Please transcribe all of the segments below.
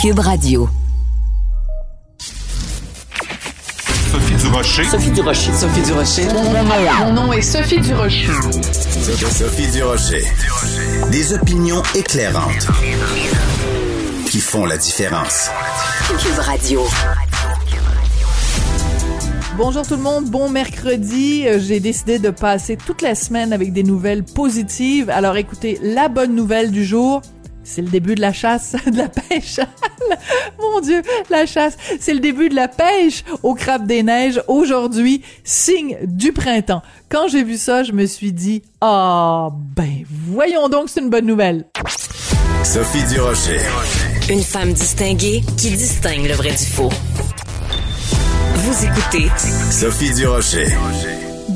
Cube Radio. Sophie Durocher. Sophie Durocher. Sophie Durocher. Mon nom est Sophie Durocher. Sophie Durocher. Des opinions éclairantes qui font la différence. Cube Radio. Bonjour tout le monde, bon mercredi. Euh, J'ai décidé de passer toute la semaine avec des nouvelles positives. Alors écoutez, la bonne nouvelle du jour, c'est le début de la chasse, de la pêche. Mon Dieu, la chasse, c'est le début de la pêche au crabe des neiges. Aujourd'hui, signe du printemps. Quand j'ai vu ça, je me suis dit, ah ben, voyons donc, c'est une bonne nouvelle. Sophie Durocher. Une femme distinguée qui distingue le vrai du faux. Vous écoutez Sophie Durocher.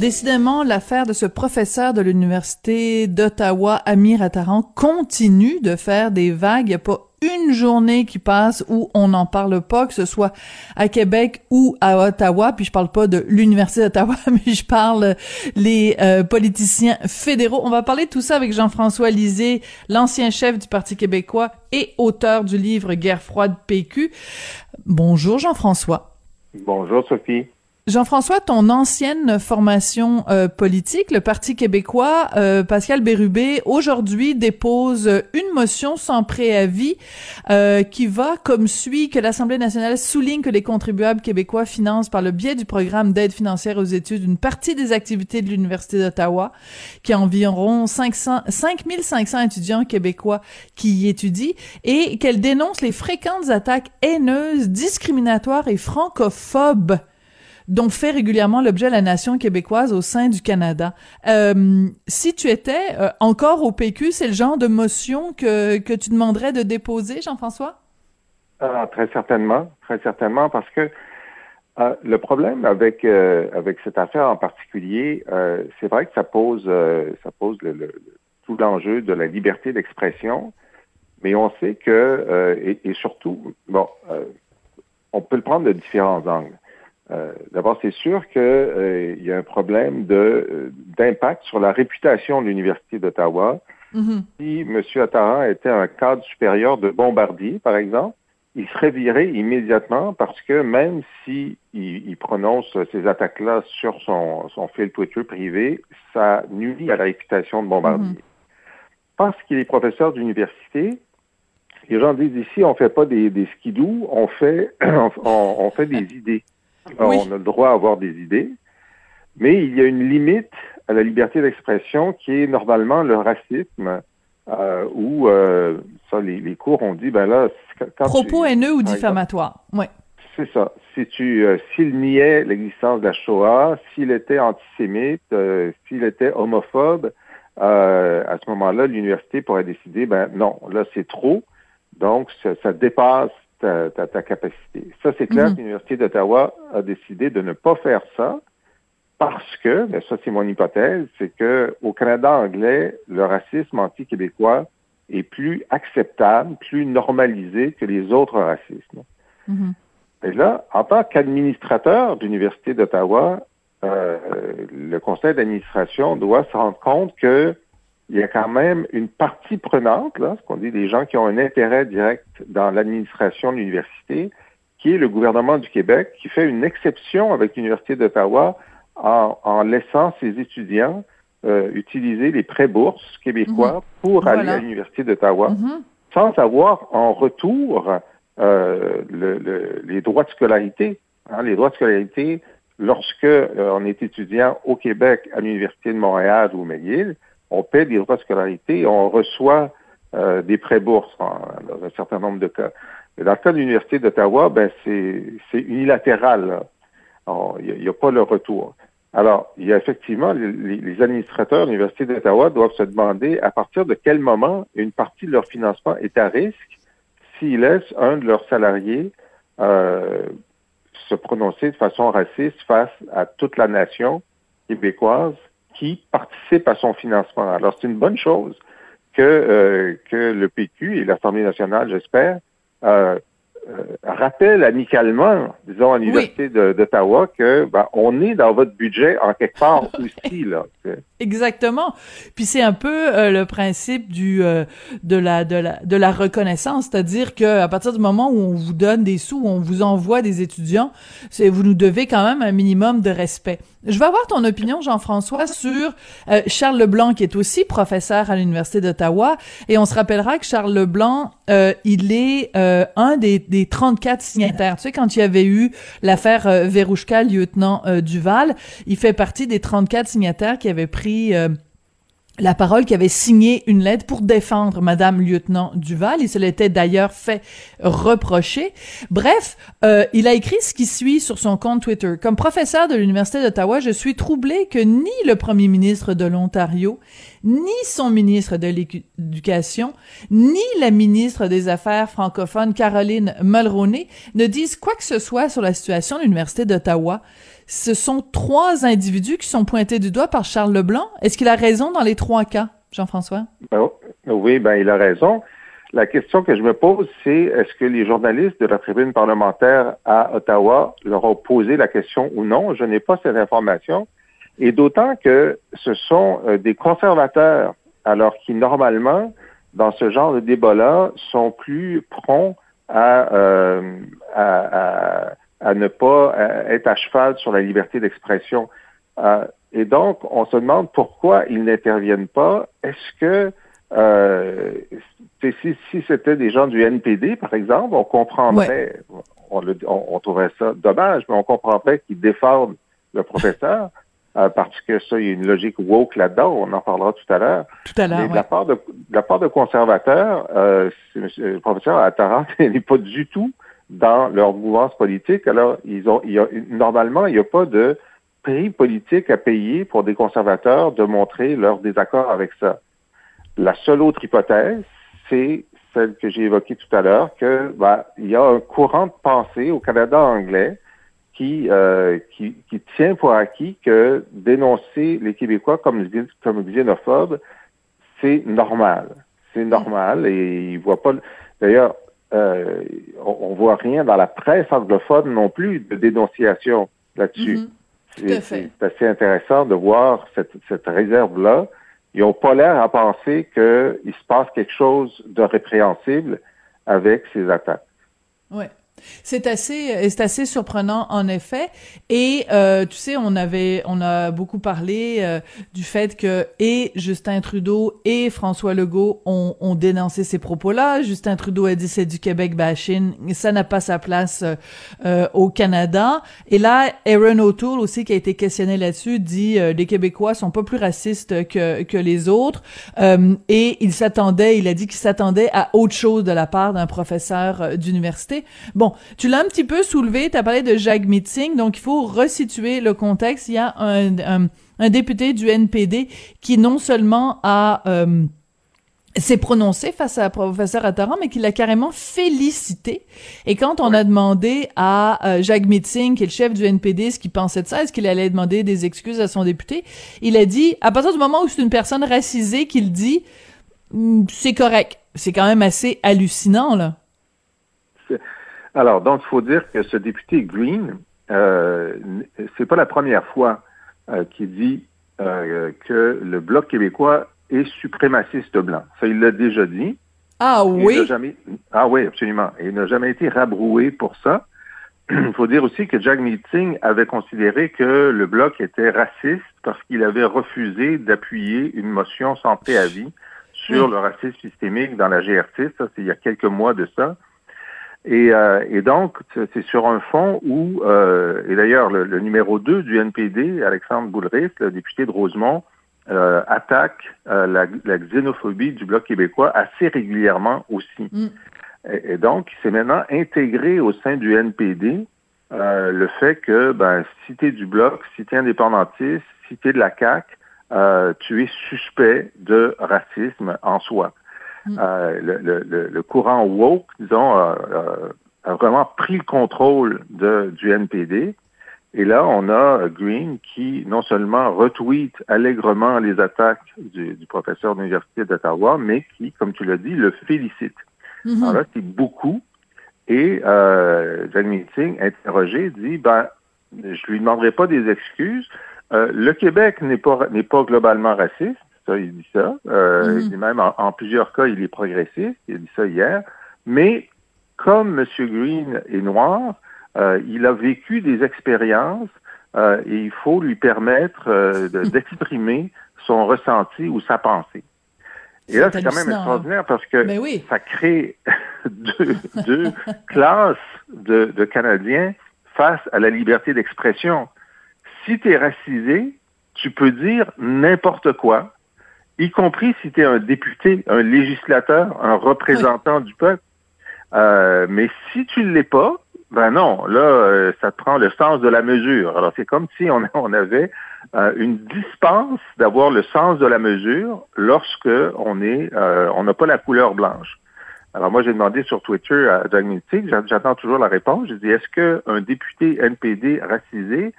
Décidément, l'affaire de ce professeur de l'Université d'Ottawa, Amir Attaran, continue de faire des vagues. Il n'y a pas une journée qui passe où on n'en parle pas, que ce soit à Québec ou à Ottawa. Puis je parle pas de l'Université d'Ottawa, mais je parle les euh, politiciens fédéraux. On va parler de tout ça avec Jean-François Lisée, l'ancien chef du Parti québécois et auteur du livre Guerre froide PQ. Bonjour Jean-François. Bonjour Sophie. Jean-François, ton ancienne formation euh, politique, le Parti québécois, euh, Pascal Bérubé, aujourd'hui dépose une motion sans préavis euh, qui va comme suit que l'Assemblée nationale souligne que les contribuables québécois financent par le biais du programme d'aide financière aux études une partie des activités de l'Université d'Ottawa, qui a environ 500, 5500 étudiants québécois qui y étudient, et qu'elle dénonce les fréquentes attaques haineuses, discriminatoires et francophobes dont fait régulièrement l'objet la nation québécoise au sein du Canada. Euh, si tu étais euh, encore au PQ, c'est le genre de motion que, que tu demanderais de déposer, Jean-François? Ah, très certainement, très certainement, parce que euh, le problème avec avec cette affaire en particulier, c'est vrai que ça pose ça pose le, tout l'enjeu de la liberté d'expression, mais on sait que et, et, surtout, bon, on peut le prendre de différents angles. Euh, D'abord, c'est sûr qu'il euh, y a un problème de d'impact sur la réputation de l'Université d'Ottawa. Mm-hmm. Si M. Attaran était un cadre supérieur de bombardier, par exemple, il serait viré immédiatement parce que même si il, il prononce ces attaques-là sur son, son fil Twitter privé, ça nuit à la réputation de bombardier. Mm-hmm. Parce qu'il est professeur d'université, les gens disent ici, on fait pas des, des on fait, on, on fait des idées. Alors, Oui. On a le droit à avoir des idées, mais il y a une limite à la liberté d'expression qui est normalement le racisme, euh, où euh, ça, les, les cours ont dit, ben là, quand Propos tu- haineux ou diffamatoires. Oui. c'est ça. Si tu, euh, s'il niait l'existence de la Shoah, s'il était antisémite, euh, s'il était homophobe, euh, à ce moment-là, l'université pourrait décider, ben non, là c'est trop, donc ça, ça dépasse ta, ta, ta capacité. Ça, c'est clair Mhm. l'université d'Ottawa a décidé de ne pas faire ça parce que, ben ça c'est mon hypothèse, c'est que au Canada anglais, le racisme anti-québécois est plus acceptable, plus normalisé que les autres racismes. Mhm. Et là, en tant qu'administrateur de l'Université d'Ottawa, euh, le conseil d'administration doit se rendre compte que il y a quand même une partie prenante, là, ce qu'on dit des gens qui ont un intérêt direct dans l'administration de l'université, qui est le gouvernement du Québec, qui fait une exception avec l'Université d'Ottawa en, en laissant ses étudiants euh, utiliser les prêts bourses québécois pour Voilà. aller à l'Université d'Ottawa Mhm. sans avoir en retour euh, le- le- les droits de scolarité. Hein, les droits de scolarité, lorsque euh, on est étudiant au Québec, à l'Université de Montréal ou McGill, on paie des droits de scolarité on reçoit euh, des prêts bourses en- dans un certain nombre de cas. Mais dans le cas de l'Université d'Ottawa, ben c'est unilatéral. Il n'y a, pas le retour. Alors, il y a effectivement, les administrateurs de l'Université d'Ottawa doivent se demander à partir de quel moment une partie de leur financement est à risque s'ils laissent un de leurs salariés euh, se prononcer de façon raciste face à toute la nation québécoise qui participe à son financement. Alors, c'est une bonne chose que, euh, que le PQ et l'Assemblée nationale, j'espère, euh, rappelle amicalement, disons, à l'Université d'Ottawa, que ben, on est dans votre budget en quelque part aussi. Là. Exactement. Puis c'est un peu euh, le principe du euh, de la de la de la reconnaissance, c'est-à-dire que à partir du moment où on vous donne des sous, où on vous envoie des étudiants, c'est vous nous devez quand même un minimum de respect. Je vais avoir ton opinion, Jean-François, sur euh, Charles Leblanc, qui est aussi professeur à l'Université d'Ottawa. Et on se rappellera que Charles Leblanc, euh, il est euh, un des, des 34 signataires. Tu sais, quand il y avait eu l'affaire Verouchka, lieutenant Duval, il fait partie des 34 signataires qui avaient pris la parole qui avait signé une lettre pour défendre Madame lieutenant Duval. Il se l'était d'ailleurs fait reprocher. Bref, euh, il a écrit ce qui suit sur son compte Twitter. Comme professeur de l'Université d'Ottawa, je suis troublé que ni le premier ministre de l'Ontario, ni son ministre de l'Éducation, ni la ministre des Affaires francophones, Caroline Mulroney, ne disent quoi que ce soit sur la situation de l'Université d'Ottawa ce sont trois individus qui sont pointés du doigt par Charles Leblanc. Est-ce qu'il a raison dans les trois cas, Jean-François? Ben, oui, ben il a raison. La question que je me pose, c'est est-ce que les journalistes de la tribune parlementaire à Ottawa leur ont posé la question ou non? Je n'ai pas cette information. Et d'autant que ce sont euh, des conservateurs, alors qui normalement, dans ce genre de débat-là, sont plus prompts à, euh, à à ne pas euh, être à cheval sur la liberté d'expression. Euh, et donc, on se demande pourquoi ils n'interviennent pas. Est-ce que euh, si, si c'était des gens du NPD, par exemple, on comprendrait, on, on, trouverait ça dommage, mais on comprendrait qu'ils défendent le professeur. Euh, parce que ça, il y a une logique woke là-dedans, on en parlera tout à l'heure. Tout à l'heure. De, la part de, de la part de conservateurs, euh, le professeur Attaran n'est pas du tout dans leur mouvance politique. Alors, ils ont, normalement, il n'y a pas de prix politique à payer pour des conservateurs de montrer leur désaccord avec ça. La seule autre hypothèse, c'est celle que j'ai évoquée tout à l'heure, que bah, il y a un courant de pensée au Canada anglais qui, euh, qui, qui, tient pour acquis que dénoncer les Québécois comme, comme xénophobes, c'est normal. C'est normal et ils voient pas. D'ailleurs, euh, on, ne voit rien dans la presse anglophone non plus de dénonciation là-dessus. Mhm. C'est assez intéressant de voir cette, cette réserve-là. Ils n'ont pas l'air à penser qu'il se passe quelque chose de répréhensible avec ces attaques. Oui. C'est assez, euh, c'est assez surprenant en effet. Et euh, tu sais, on avait, on a beaucoup parlé euh, du fait que et Justin Trudeau et François Legault ont, dénoncé ces propos-là. Justin Trudeau a dit c'est du Québec bashing, ça n'a pas sa place au Canada. Et là, Aaron O'Toole aussi qui a été questionné là-dessus dit les Québécois sont pas plus racistes que que les autres. et il s'attendait, il a dit qu'il s'attendait à autre chose de la part d'un professeur d'université. Bon, tu l'as un petit peu soulevé, tu as parlé de Jacques Meeting, donc il faut resituer le contexte. Il y a un, un, député du NPD qui non seulement a... Euh, s'est prononcé face à professeur Attaran, mais qui l'a carrément félicité. Et quand on a demandé à euh, Jacques Meeting, qui est le chef du NPD, ce qu'il pensait de ça, est-ce qu'il allait demander des excuses à son député, il a dit, à partir du moment où c'est une personne racisée qu'il dit, hmm, c'est correct. C'est quand même assez hallucinant, là. Alors, donc, il faut dire que ce député Green, euh, c'est pas la première fois euh, qu'il dit euh, que le Bloc québécois est suprémaciste blanc. Ça, il l'a déjà dit. Ah oui? Jamais, ah oui, absolument. Il n'a jamais été rabroué pour ça. Il faut dire aussi que Jack Meeting avait considéré que le Bloc était raciste parce qu'il avait refusé d'appuyer une motion sans préavis sur le racisme systémique dans la GRC. Ça, c'est il y a quelques mois de ça. Et, euh, et donc, c'est sur un fond où, euh, et d'ailleurs, le, numéro 2 du NPD, Alexandre Boulris, le député de Rosemont, euh, attaque euh, la, la, xénophobie du Bloc québécois assez régulièrement aussi. Mm. Et, donc, c'est maintenant intégré au sein du NPD euh, le fait que, ben, si tu es du Bloc, si tu es indépendantiste, si tu es de la CAQ, tu es suspect de racisme en soi. Mm. Euh, le, le, le, courant woke, disons, a, a, vraiment pris le contrôle de, du NPD. Et là, on a Green qui non seulement retweet allègrement les attaques du, du professeur de l'Université d'Ottawa, mais qui, comme tu l'as dit, le félicite. Mm-hmm. Alors là, c'est beaucoup. Et euh, Jack Meeting, interrogé, dit, ben, je lui demanderai pas des excuses. Euh, le Québec n'est pas n'est pas globalement raciste. Ça, il dit ça. Euh, Mhm. Il dit même en, en plusieurs cas, il est progressiste. Il a dit ça hier. Mais comme M. Green est noir, euh, il a vécu des expériences euh, et il faut lui permettre euh, de- d'exprimer son ressenti ou sa pensée. Et là, C'est quand même hallucinant, extraordinaire parce que Ben oui. ça crée deux, deux classes de, de Canadiens face à la liberté d'expression. Si tu es racisé, tu peux dire n'importe quoi, y compris si tu es un député, un législateur, un représentant du peuple. Euh, mais si tu ne l'es pas, ben non, là, euh, ça te prend le sens de la mesure. Alors, c'est comme si on, on avait euh, une dispense d'avoir le sens de la mesure lorsque on est, euh, on n'a pas la couleur blanche. Alors moi, j'ai demandé sur Twitter à Doug Mintig, j'a- j'attends toujours la réponse. J'ai dit, est-ce qu'un député NPD racisé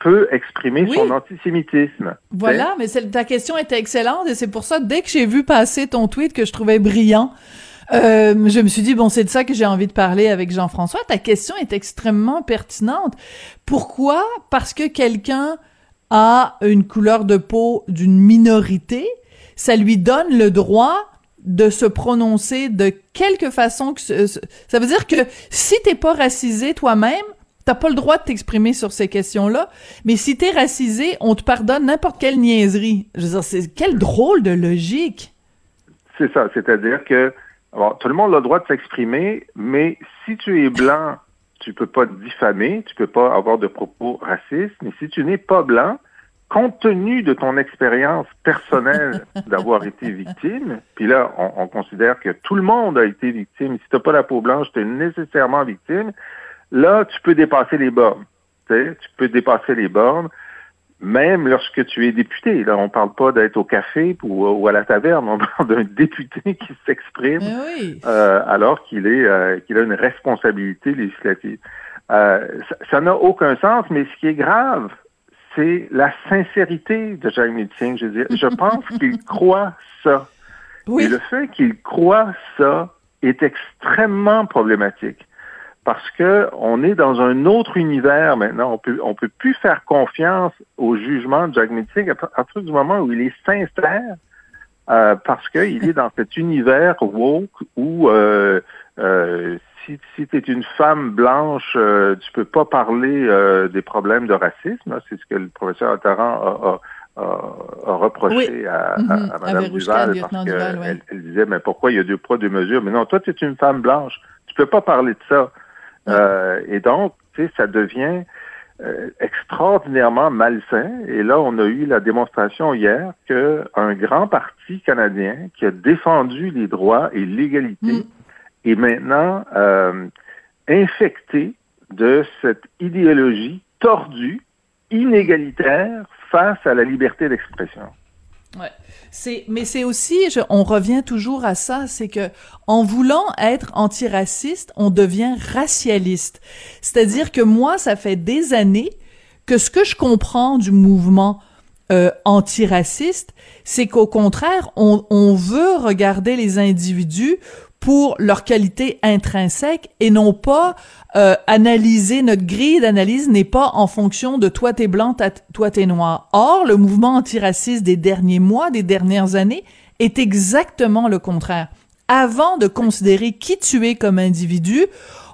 peut exprimer Oui. son antisémitisme? Voilà, mais c'est- ta question était excellente et c'est pour ça, dès que j'ai vu passer ton tweet que je trouvais brillant, euh, je me suis dit, bon, c'est de ça que j'ai envie de parler avec Jean-François. Ta question est extrêmement pertinente. Pourquoi? Parce que quelqu'un a une couleur de peau d'une minorité, ça lui donne le droit de se prononcer de quelque façon que ce- ce- ça veut dire que si t'es pas racisé toi-même, t'as pas le droit de t'exprimer sur ces questions-là, mais si t'es racisé, on te pardonne n'importe quelle niaiserie. Je veux dire, c'est quelle drôle de logique. C'est ça, c'est-à-dire que tout le monde a le droit de s'exprimer, mais si tu es blanc, tu peux pas te diffamer, tu peux pas avoir de propos racistes, mais si tu n'es pas blanc, compte tenu de ton expérience personnelle d'avoir été victime, puis là, on, on considère que tout le monde a été victime. Si t'as pas la peau blanche, tu es nécessairement victime. Là, tu peux dépasser les bornes. Tu peux dépasser les bornes même lorsque tu es député. Là, on parle pas d'être au café ou, ou à la taverne, on parle d'un député qui s'exprime oui. euh, alors qu'il est euh, qu'il a une responsabilité législative. Euh, ça- n'a aucun sens, mais ce qui est grave, c'est la sincérité de Jacques Meeting. Je veux dire, je pense qu'il croit ça. Oui. Et le fait qu'il croit ça est extrêmement problématique parce que on est dans un autre univers maintenant. On peut on peut plus faire confiance au jugement de Jack Meeting à par- à partir du moment où il est sincère euh, parce qu'il est dans cet univers woke où euh, euh, si, si tu es une femme blanche, euh, tu peux pas parler euh, des problèmes de racisme. C'est ce que le professeur Attaran a, a, a, a reproché Oui. à, à, à À Mme Duval lieutenant parce ouais. qu'elle elle disait mais pourquoi il y a deux poids deux mesures? Mais non, toi tu es une femme blanche, tu peux pas parler de ça. Euh, et donc, tu sais, ça devient euh, extraordinairement malsain. Et là, on a eu la démonstration hier que un grand parti canadien qui a défendu les droits et l'égalité Mm. est maintenant euh, infecté de cette idéologie tordue, inégalitaire face à la liberté d'expression. Ouais. C'est, mais c'est aussi, je- on revient toujours à ça, c'est que en voulant être antiraciste, on devient racialiste. C'est-à-dire que moi, ça fait des années que ce que je comprends du mouvement euh, antiraciste, c'est qu'au contraire, on, on veut regarder les individus pour leur qualité intrinsèque et non pas euh, analyser notre grille d'analyse n'est pas en fonction de toi t'es blanc, toi t'es noir. Or, le mouvement antiraciste des derniers mois, des dernières années, est exactement le contraire. Avant de considérer qui tu es comme individu,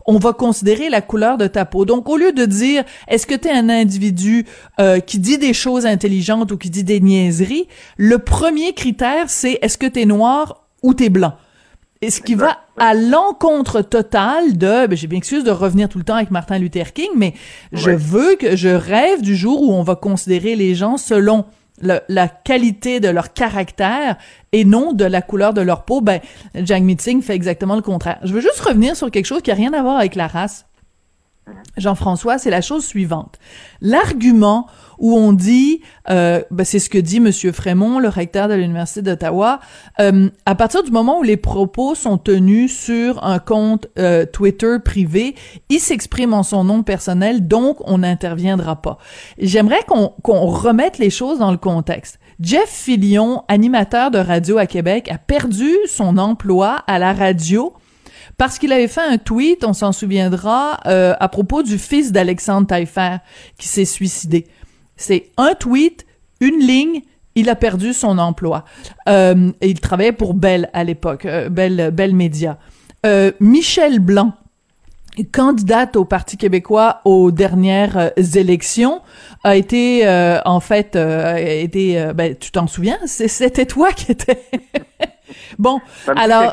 on va considérer la couleur de ta peau. Donc, au lieu de dire est-ce que tu es un individu euh, qui dit des choses intelligentes ou qui dit des niaiseries, le premier critère, c'est est-ce que tu es noir ou tu es blanc? Et ce qui va à l'encontre total de, ben, j'ai bien excuse de revenir tout le temps avec Martin Luther King, mais je veux que, je rêve du jour où on va considérer les gens selon le- la qualité de leur caractère et non de la couleur de leur peau. Ben, Jack Meeting fait exactement le contraire. Je veux juste revenir sur quelque chose qui a rien à voir avec la race. Jean-François, c'est la chose suivante. L'argument où on dit, euh, ben, c'est ce que dit Monsieur Frémont, le recteur de l'Université d'Ottawa, euh, à partir du moment où les propos sont tenus sur un compte euh, Twitter privé, il s'exprime en son nom personnel, donc on n'interviendra pas. J'aimerais qu'on remette les choses dans le contexte. Jeff Fillion, animateur de radio à Québec, a perdu son emploi à la radio parce qu'il avait fait un tweet, on s'en souviendra, euh, à propos du fils d'Alexandre Taillefer qui s'est suicidé. C'est un tweet, une ligne, il a perdu son emploi. Euh, et il travaillait pour Bell à l'époque, euh, Bell, Bell Media. Euh, Michel Blanc, candidate au Parti québécois aux dernières élections, a été en fait a été ben tu t'en souviens, c'était toi qui étais Bon, alors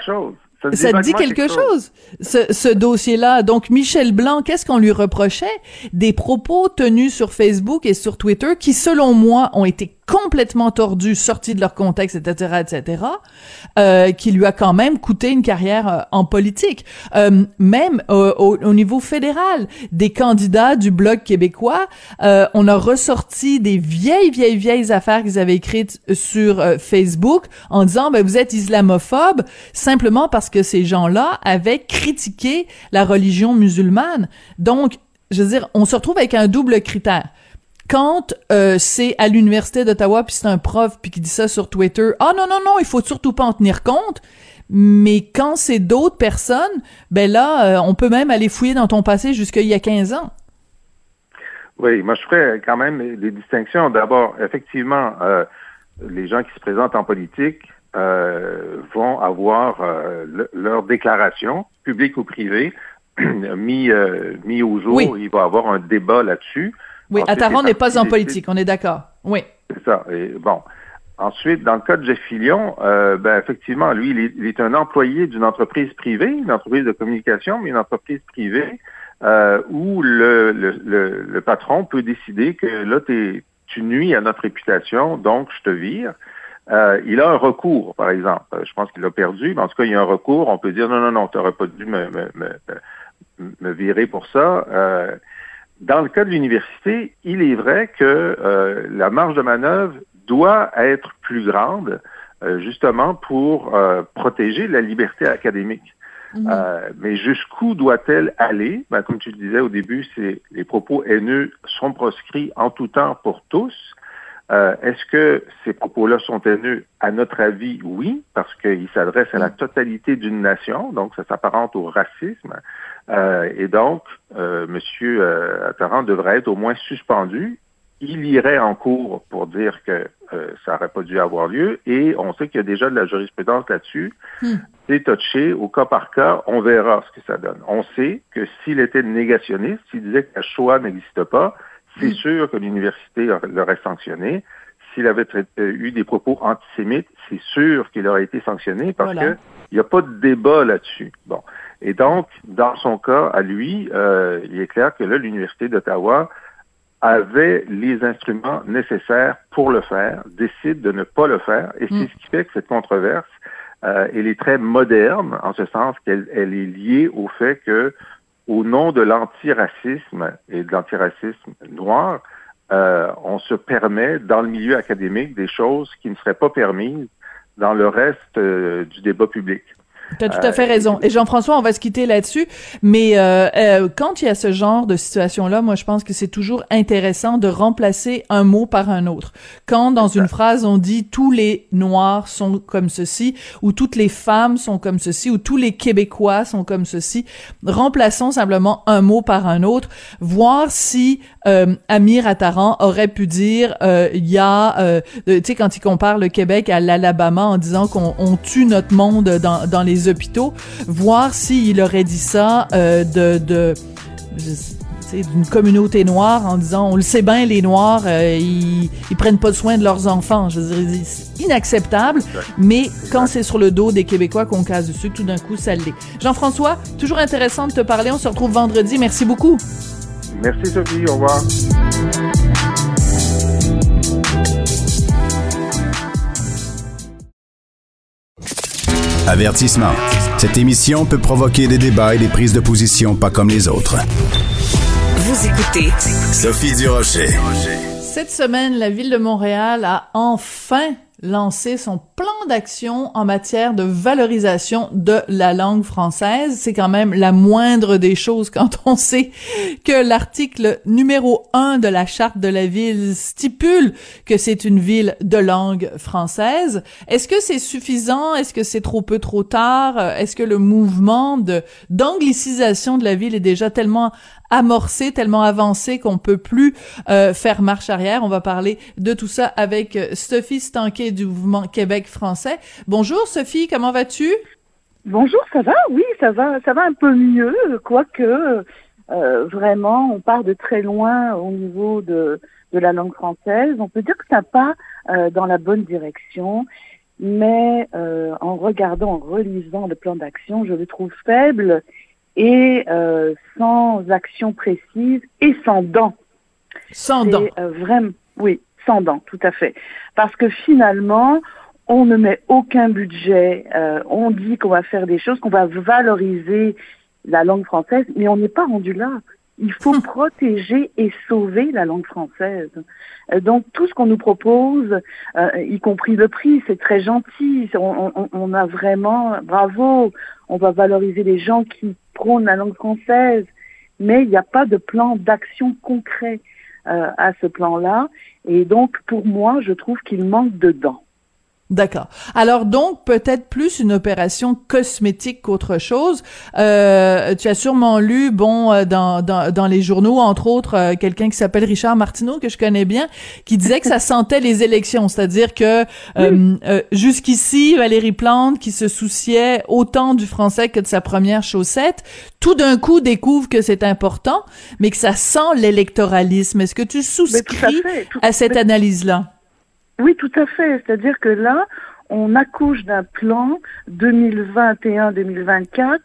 ça, dit quelque chose, ce, ce dossier-là. Donc, Michel Blanc, qu'est-ce qu'on lui reprochait? Des propos tenus sur Facebook et sur Twitter qui, selon moi, ont été complètement tordus, sortis de leur contexte, etc., etc., euh, qui lui a quand même coûté une carrière euh, en politique. Euh, même au, au, niveau fédéral, des candidats du Bloc québécois, euh, on a ressorti des vieilles, vieilles, vieilles affaires qu'ils avaient écrites sur euh, Facebook en disant, ben, vous êtes islamophobe simplement parce que ces gens-là avaient critiqué la religion musulmane. Donc, je veux dire, on se retrouve avec un double critère quand euh, c'est à l'université d'Ottawa puis c'est un prof puis qui dit ça sur Twitter, ah non non non, il faut surtout pas en tenir compte. Mais quand c'est d'autres personnes, ben là, euh, on peut même aller fouiller dans ton passé jusqu'il y a 15 ans. Oui, moi je ferais quand même des distinctions. D'abord, effectivement, euh, les gens qui se présentent en politique vont avoir leur déclaration, publique ou privée, mis, mis au jour. Il va y avoir un débat là-dessus. Oui, Attaran n'est pas en politique, on est d'accord. Oui. C'est ça. Et bon. Ensuite, dans le cas de Jeff Fillion, euh, ben, effectivement, lui, il est, un employé d'une entreprise privée, une entreprise de communication, mais une entreprise privée euh, où le, le, le, patron peut décider que là, tu nuis à notre réputation, donc je te vire. Euh, il a un recours, par exemple. Je pense qu'il a perdu, mais en tout cas, il y a un recours. On peut dire non, non, non, tu n'aurais pas dû me, me, me, me, virer pour ça. Dans le cas de l'université, il est vrai que euh, la marge de manœuvre doit être plus grande, euh, justement pour euh, protéger la liberté académique. Mhm. mais jusqu'où doit-elle aller? Ben, Comme tu le disais au début, c'est les propos haineux sont proscrits en tout temps pour tous. Est-ce que ces propos-là sont haineux À notre avis, oui, parce qu'ils s'adressent à la totalité d'une nation, donc ça s'apparente au racisme. Euh, et donc, euh, M. Euh, Attarant devrait être au moins suspendu. Il irait en cours pour dire que euh, ça n'aurait pas dû avoir lieu. Et on sait qu'il y a déjà de la jurisprudence là-dessus. Hmm. C'est touché au cas par cas. On verra ce que ça donne. On sait que s'il était négationniste, s'il disait que la Shoah n'existe pas, c'est hmm. sûr que l'université l'aurait sanctionné. S'il avait eu des propos antisémites, c'est sûr qu'il aurait été sanctionné parce qu'il n'y a pas de débat là-dessus. Bon. Et donc, dans son cas, à lui, euh, il est clair que là, l'Université d'Ottawa avait les instruments nécessaires pour le faire, décide de ne pas le faire, et c'est mm. ce qui fait que cette controverse, euh, elle est très moderne, en ce sens qu'elle elle est liée au fait que, au nom de l'antiracisme et de l'antiracisme noir, euh, on se permet dans le milieu académique des choses qui ne seraient pas permises dans le reste euh, du débat public. Tu as tout à fait raison. Et Jean-François, on va se quitter là-dessus. Mais euh, euh, quand il y a ce genre de situation-là, moi, je pense que c'est toujours intéressant de remplacer un mot par un autre. Quand dans une phrase, on dit tous les Noirs sont comme ceci, ou toutes les femmes sont comme ceci, ou tous les Québécois sont comme ceci, remplaçons simplement un mot par un autre, voir si euh, Amir Attaran aurait pu dire, euh, il y a, euh, tu sais, quand il compare le Québec à l'Alabama en disant qu'on on tue notre monde dans, dans les hôpitaux, voir s'il aurait dit ça euh, de, de d'une communauté noire en disant on le sait bien les noirs euh, ils, ils prennent pas soin de leurs enfants. Je veux dire c'est inacceptable mais quand c'est sur le dos des québécois qu'on casse dessus tout d'un coup ça l'est. Jean-François toujours intéressant de te parler. On se retrouve vendredi. Merci beaucoup. Merci Sophie. Au revoir Avertissement. Cette émission peut provoquer des débats et des prises de position pas comme les autres. Vous écoutez Sophie Durocher. Cette semaine, la ville de Montréal a enfin lancé son plan d'action en matière de valorisation de la langue française. C'est quand même la moindre des choses quand on sait que l'article numéro un de la charte de la ville stipule que c'est une ville de langue française. Est-ce que c'est suffisant? Est-ce que c'est trop peu, trop tard? Est-ce que le mouvement de d'anglicisation de la ville est déjà tellement amorcé, tellement avancé qu'on peut plus euh, faire marche arrière? On va parler de tout ça avec euh, Sophie Stanquet du mouvement Québec français. Bonjour Sophie, comment vas-tu? Bonjour, ça va? Oui, ça va, ça va un peu mieux, quoique euh, vraiment on part de très loin au niveau de, de la langue française. On peut dire que ça part euh, dans la bonne direction, mais euh, en regardant, en relisant le plan d'action, je le trouve faible et euh, sans action précise et sans dents. Sans dents. Vraiment, oui, sans dents, tout à fait. Parce que finalement, on ne met aucun budget. Euh, on dit qu'on va faire des choses, qu'on va valoriser la langue française, mais on n'est pas rendu là. Il faut protéger et sauver la langue française. Euh, donc tout ce qu'on nous propose, euh, y compris le prix, c'est très gentil. On, on, on, a vraiment, bravo, on va valoriser les gens qui prônent la langue française, mais il n'y a pas de plan d'action concret euh, à ce plan-là. Et donc pour moi, je trouve qu'il manque de dents. D'accord. Alors donc peut-être plus une opération cosmétique qu'autre chose. Euh, tu as sûrement lu, bon, euh, dans, dans, dans les journaux, entre autres, euh, quelqu'un qui s'appelle Richard Martineau que je connais bien, qui disait que ça sentait les élections, c'est-à-dire que euh, euh, jusqu'ici Valérie Plante, qui se souciait autant du français que de sa première chaussette, tout d'un coup découvre que c'est important, mais que ça sent l'électoralisme. Est-ce que tu souscris à, fait, à, cette analyse-là? Oui, tout à fait. C'est-à-dire que là, on accouche d'un plan 2021-2024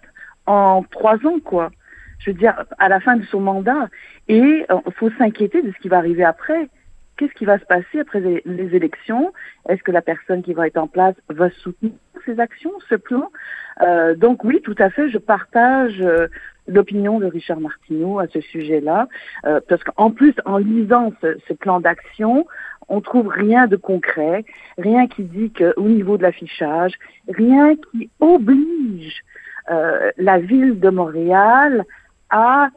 en trois ans, quoi. Je veux dire, à la fin de son mandat. Et il euh, faut s'inquiéter de ce qui va arriver après. Qu'est-ce qui va se passer après les élections? Est-ce que la personne qui va être en place va soutenir ces actions, ce plan? Euh, Donc oui, tout à fait, je partage euh, l'opinion de Richard Martineau à ce sujet-là, parce qu'en plus, en lisant ce plan d'action, on trouve rien de concret, rien qui dit qu'au niveau de l'affichage, rien qui oblige euh, la ville de Montréal à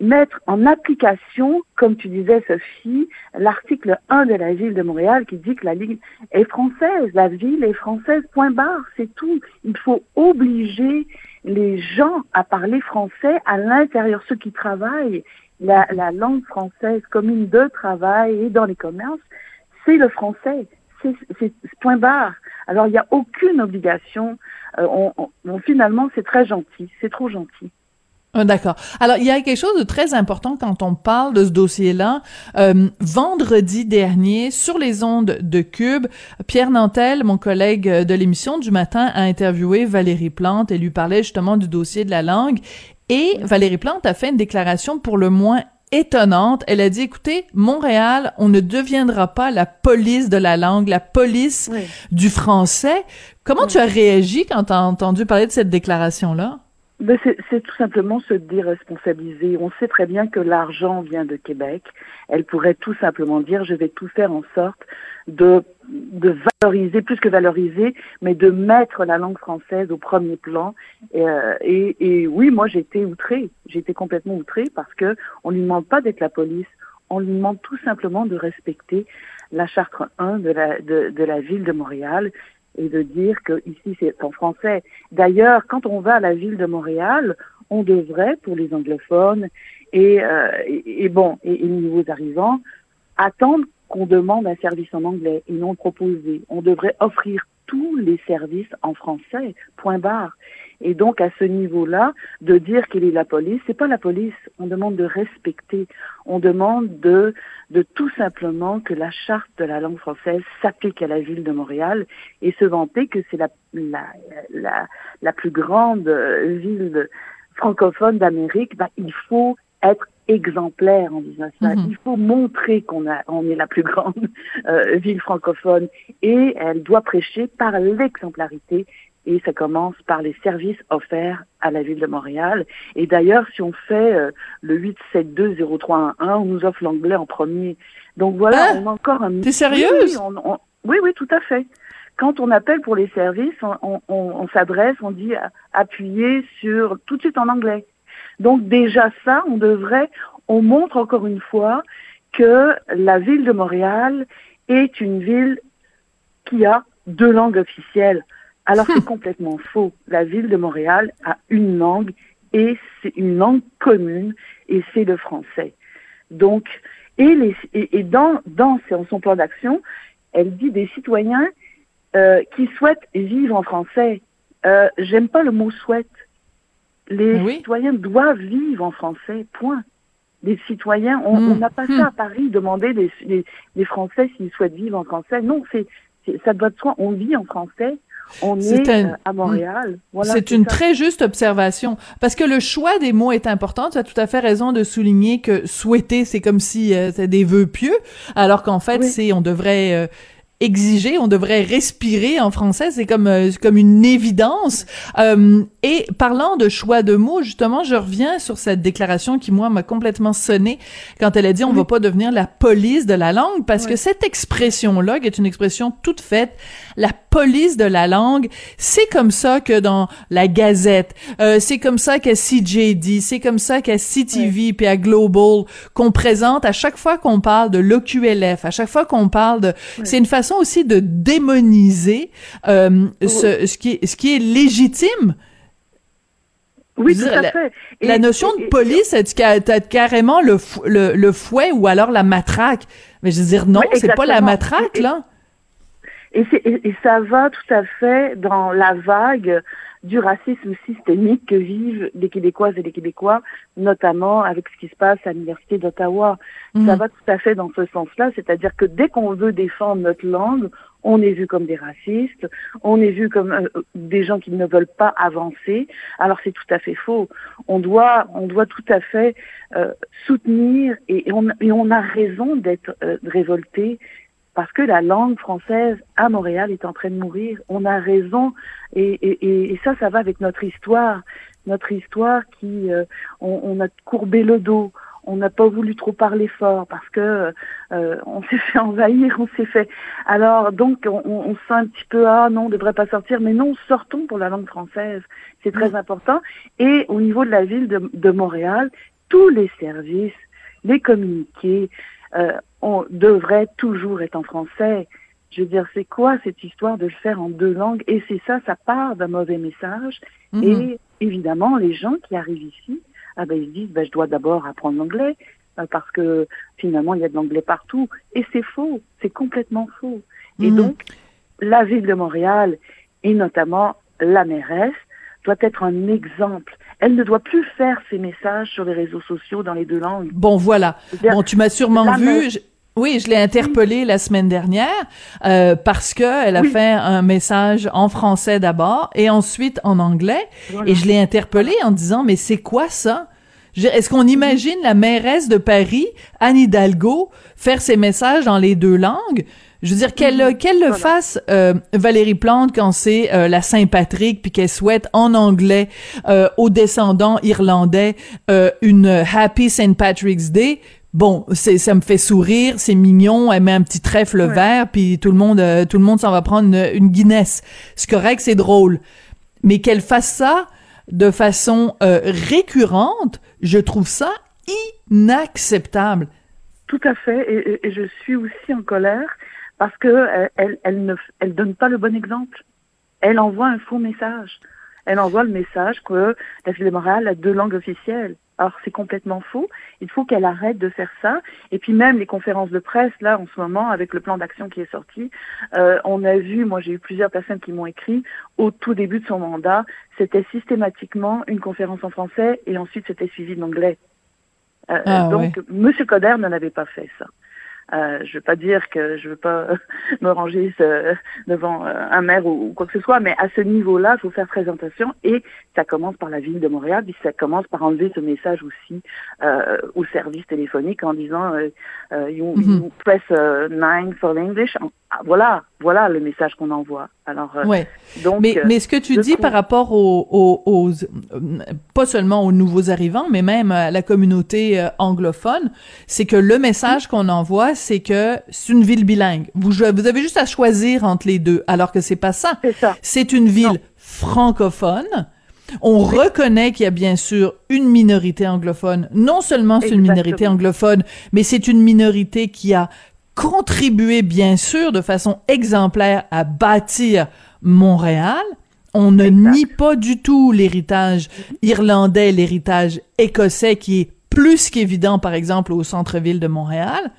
mettre en application, comme tu disais Sophie, l'article 1 de la ville de Montréal qui dit que la ville est française, la ville est française, point barre, c'est tout. Il faut obliger les gens à parler français à l'intérieur, ceux qui travaillent la, la langue française commune de travail et dans les commerces, c'est le français. C'est point barre. Alors, il n'y a aucune obligation. Euh, on, on, finalement, c'est très gentil. C'est trop gentil. Ah, d'accord. Alors, il y a quelque chose de très important quand on parle de ce dossier-là. Euh, vendredi dernier, sur les ondes de Cube, Pierre Nantel, mon collègue de l'émission du matin, a interviewé Valérie Plante et lui parlait justement du dossier de la langue. Et Valérie Plante a fait une déclaration pour le moins étonnante. Elle a dit, écoutez, Montréal, on ne deviendra pas la police de la langue, la police du français. Comment tu as réagi quand tu as entendu parler de cette déclaration-là? Ben c'est tout simplement se déresponsabiliser. On sait très bien que l'argent vient de Québec. Elle pourrait tout simplement dire, je vais tout faire en sorte de, de valoriser, plus que valoriser, mais de mettre la langue française au premier plan. Et, euh, et, et oui, moi été outrée, été complètement outrée parce que on lui demande pas d'être la police, on lui demande tout simplement de respecter la charte 1 de la, de, de la ville de Montréal et de dire que ici c'est en français. D'ailleurs, quand on va à la ville de Montréal, on devrait, pour les anglophones et, euh, bon, et, les nouveaux arrivants, attendre qu'on demande un service en anglais et non proposer. On devrait offrir tous les services en français, point barre. Et donc à ce niveau-là, de dire qu'il est la police, c'est pas la police. On demande de respecter. On demande de, de tout simplement que la charte de la langue française s'applique à la ville de Montréal et se vanter que c'est la, la, la, plus grande ville francophone d'Amérique. Ben, il faut être exemplaire en disant ça. -hmm. Il faut montrer qu'on a, on est la plus grande euh, ville francophone et elle doit prêcher par l'exemplarité et ça commence par les services offerts à la ville de Montréal. Et d'ailleurs, si on fait euh, le 8720311, on nous offre l'anglais en premier. Donc voilà, ah, on a encore un... T'es sérieuse? oui, on, on... oui, oui, tout à fait. quand on appelle pour les services, on, on, on s'adresse, on dit appuyer sur tout de suite en anglais. Donc déjà ça, on devrait, on montre encore une fois que la ville de Montréal est une ville qui a deux langues officielles. Alors c'est complètement faux. La ville de Montréal a une langue et c'est une langue commune et c'est le français. Donc, et, les, et, dans, dans son plan d'action, elle dit des citoyens euh, qui souhaitent vivre en français. Euh, J'aime pas le mot souhaite. Les citoyens doivent vivre en français, point. Les citoyens, on hmm. n'a pas ça à hmm. Paris, demander des, les, Français s'ils souhaitent vivre en français. Non, c'est ça doit de soi. On vit en français on est, euh, à Montréal. Voilà, c'est une très juste observation parce que le choix des mots est important. Tu as tout à fait raison de souligner que souhaiter, c'est comme si euh, c'était des vœux pieux, alors qu'en fait, c'est on devrait euh, exiger, on devrait respirer en français, c'est comme euh, comme une évidence. Euh, et parlant de choix de mots, justement, je reviens sur cette déclaration qui moi m'a complètement sonné quand elle a dit on va pas devenir la police de la langue parce que cette expression là, qui est une expression toute faite, la police de la langue, c'est comme ça que dans la Gazette, euh, c'est comme ça qu'à CJD, c'est comme ça qu'à CTV puis à Global qu'on présente à chaque fois qu'on parle de l'OQLF, à chaque fois qu'on parle de, c'est une façon aussi de démoniser euh, ce, ce, qui est, ce qui est légitime. Oui, tout à fait. la notion de police, t'as carrément le, le, le, fouet ou alors la matraque? Mais je veux dire, non, c'est pas la matraque, là. Et, et, ça va tout à fait dans la vague du racisme systémique que vivent les Québécoises et les Québécois, notamment avec ce qui se passe à l'Université d'Ottawa. Ça mhm. va tout à fait dans ce sens-là, c'est-à-dire que dès qu'on veut défendre notre langue, on est vu comme des racistes, on est vu comme euh, des gens qui ne veulent pas avancer. Alors c'est tout à fait faux. On doit, on doit tout à fait euh, soutenir et, on, et, on, a raison d'être euh, révolté parce que la langue française à Montréal est en train de mourir. On a raison, et, et, et ça, ça va avec notre histoire, notre histoire qui, euh, on, on, a courbé le dos, on n'a pas voulu trop parler fort parce que euh, on s'est fait envahir, on s'est fait. Alors donc on, on, sent un petit peu ah non, on devrait pas sortir, mais non, sortons pour la langue française, c'est très important. Et au niveau de la ville de, de Montréal, tous les services, les communiqués, euh, on devrait toujours être en français. Je veux dire, c'est quoi cette histoire de le faire en deux langues? Et c'est ça, ça part d'un mauvais message. Mhm. Et évidemment, les gens qui arrivent ici, ah ben, ils se disent, ben, je dois d'abord apprendre l'anglais euh, parce que finalement, il y a de l'anglais partout. Et c'est faux, c'est complètement faux. Et mhm. donc, la ville de Montréal, et notamment la mairesse, doit être un exemple elle ne doit plus faire ses messages sur les réseaux sociaux dans les deux langues. Bon, voilà. Bon, tu m'as sûrement vu. Oui, je l'ai interpellée la semaine dernière euh, parce que elle a fait un message en français d'abord et ensuite en anglais. Et je l'ai interpellée en disant mais c'est quoi ça? Est-ce qu'on imagine la mairesse de Paris, Anne Hidalgo, faire ses messages dans les deux langues? Je veux dire qu'elle mhm. qu'elle le fasse euh, Valérie Plante quand c'est euh, la Saint-Patrick puis qu'elle souhaite en anglais euh, aux descendants irlandais une Happy Saint Patrick's Day. Bon, c'est ça me fait sourire, c'est mignon, elle met un petit trèfle vert puis tout le monde tout le monde s'en va prendre une, une Guinness. C'est correct, c'est drôle. Mais qu'elle fasse ça de façon récurrente, je trouve ça inacceptable. Tout à fait, et je suis aussi en colère parce que euh, elle, elle ne elle donne pas le bon exemple. Elle envoie un faux message. Elle envoie le message que la ville de Montréal a deux langues officielles. Alors c'est complètement faux. Il faut qu'elle arrête de faire ça. Et puis même les conférences de presse là en ce moment avec le plan d'action qui est sorti, euh, on a vu, moi j'ai eu plusieurs personnes qui m'ont écrit au tout début de son mandat, c'était systématiquement une conférence en français et ensuite c'était suivi d'anglais. Euh, ah, donc Monsieur Coder n'en avait pas fait ça. Euh, je veux pas dire que je veux pas me ranger devant euh, un maire ou, quoi que ce soit, mais à ce niveau-là, il faut faire très attention et ça commence par la ville de Montréal, puis ça commence par enlever ce message aussi euh, au service téléphonique en disant euh, euh you, mm-hmm. you, press nine for l'English ah, voilà, voilà le message qu'on envoie. Alors, euh, donc, mais, mais ce que tu dis par rapport aux, aux, pas seulement aux nouveaux arrivants, mais même à la communauté anglophone, c'est que le message qu'on envoie, c'est que c'est une ville bilingue. Vous, vous avez juste à choisir entre les deux, alors que c'est pas ça. C'est ça. C'est une ville francophone on reconnaît qu'il y a bien sûr une minorité anglophone. Non seulement c'est une minorité anglophone, mais c'est une minorité qui a contribué bien sûr de façon exemplaire à bâtir Montréal. On ne nie pas du tout l'héritage irlandais, l'héritage écossais qui est plus qu'évident, par exemple, au centre-ville de Montréal,